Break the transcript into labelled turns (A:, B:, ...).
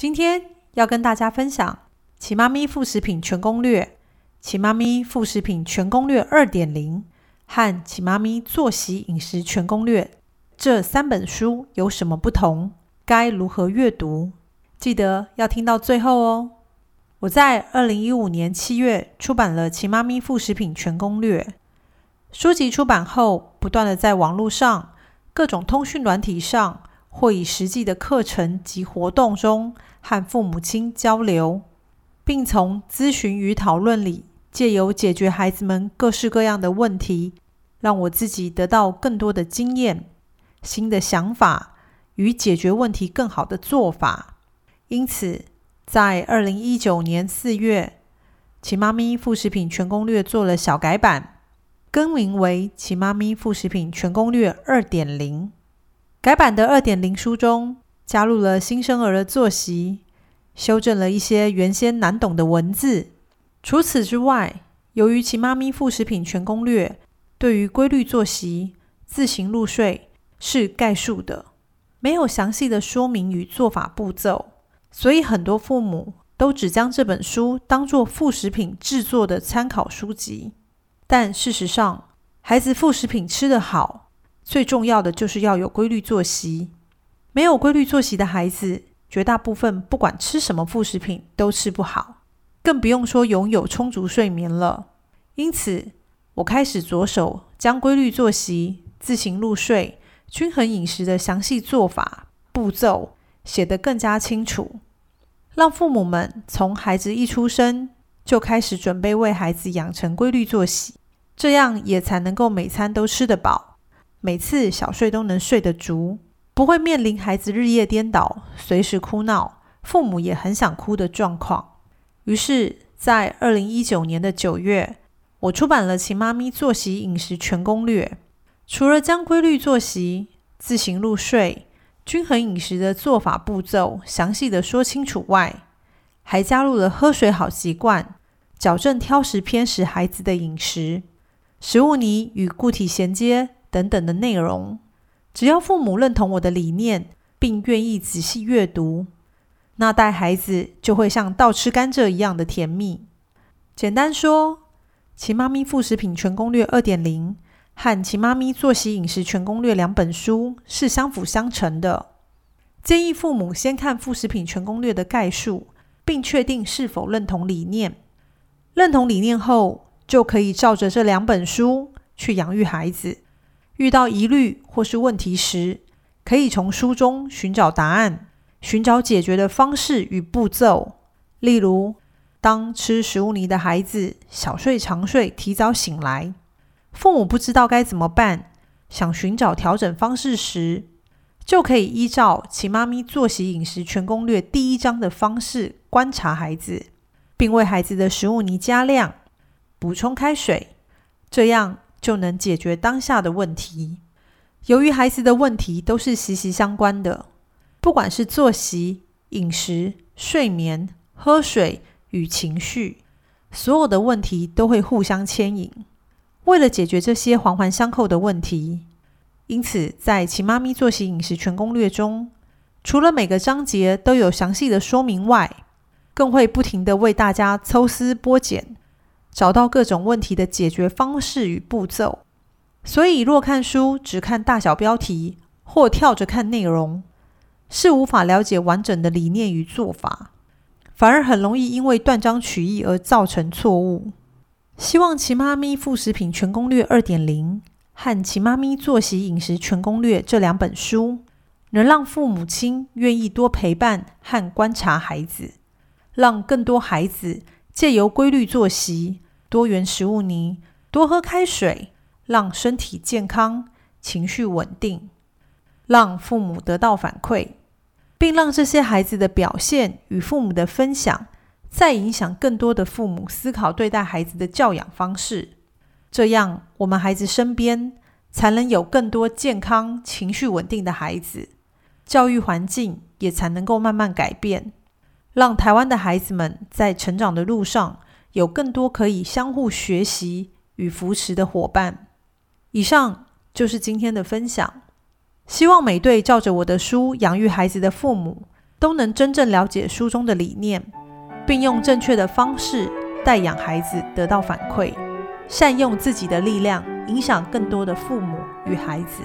A: 今天要跟大家分享《奇妈咪副食品全攻略》《奇妈咪副食品全攻略二点零》和《奇妈咪作息饮食全攻略》这三本书有什么不同？该如何阅读？记得要听到最后哦！我在二零一五年七月出版了《奇妈咪副食品全攻略》书籍，出版后不断的在网络上、各种通讯软体上。或以实际的课程及活动中和父母亲交流，并从咨询与讨论里借由解决孩子们各式各样的问题，让我自己得到更多的经验、新的想法与解决问题更好的做法。因此，在二零一九年四月，《奇妈咪副食品全攻略》做了小改版，更名为《奇妈咪副食品全攻略二点零》。改版的二点零书中，加入了新生儿的作息，修正了一些原先难懂的文字。除此之外，由于其妈咪副食品全攻略对于规律作息、自行入睡是概述的，没有详细的说明与做法步骤，所以很多父母都只将这本书当做副食品制作的参考书籍。但事实上，孩子副食品吃得好。最重要的就是要有规律作息。没有规律作息的孩子，绝大部分不管吃什么副食品都吃不好，更不用说拥有充足睡眠了。因此，我开始着手将规律作息、自行入睡、均衡饮食的详细做法步骤写得更加清楚，让父母们从孩子一出生就开始准备为孩子养成规律作息，这样也才能够每餐都吃得饱。每次小睡都能睡得足，不会面临孩子日夜颠倒、随时哭闹，父母也很想哭的状况。于是，在二零一九年的九月，我出版了《秦妈咪作息饮食全攻略》。除了将规律作息、自行入睡、均衡饮食的做法步骤详细的说清楚外，还加入了喝水好习惯、矫正挑食偏食孩子的饮食、食物泥与固体衔接。等等的内容，只要父母认同我的理念，并愿意仔细阅读，那带孩子就会像倒吃甘蔗一样的甜蜜。简单说，《奇妈咪副食品全攻略二点零》和《奇妈咪作息饮食全攻略》两本书是相辅相成的。建议父母先看副食品全攻略的概述，并确定是否认同理念。认同理念后，就可以照着这两本书去养育孩子。遇到疑虑或是问题时，可以从书中寻找答案，寻找解决的方式与步骤。例如，当吃食物泥的孩子小睡长睡、提早醒来，父母不知道该怎么办，想寻找调整方式时，就可以依照《其妈咪作息饮食全攻略》第一章的方式观察孩子，并为孩子的食物泥加量、补充开水，这样。就能解决当下的问题。由于孩子的问题都是息息相关的，不管是作息、饮食、睡眠、喝水与情绪，所有的问题都会互相牵引。为了解决这些环环相扣的问题，因此在《其妈咪作息饮食全攻略》中，除了每个章节都有详细的说明外，更会不停的为大家抽丝剥茧。找到各种问题的解决方式与步骤，所以若看书只看大小标题或跳着看内容，是无法了解完整的理念与做法，反而很容易因为断章取义而造成错误。希望《奇妈咪副食品全攻略二点零》和《奇妈咪作息饮食全攻略》这两本书，能让父母亲愿意多陪伴和观察孩子，让更多孩子。借由规律作息、多元食物泥、多喝开水，让身体健康、情绪稳定，让父母得到反馈，并让这些孩子的表现与父母的分享，再影响更多的父母思考对待孩子的教养方式。这样，我们孩子身边才能有更多健康、情绪稳定的孩子，教育环境也才能够慢慢改变，让台湾的孩子们在成长的路上有更多可以相互学习与扶持的伙伴。以上就是今天的分享。希望每对照着我的书养育孩子的父母，都能真正了解书中的理念，并用正确的方式带养孩子，得到反馈，善用自己的力量，影响更多的父母与孩子。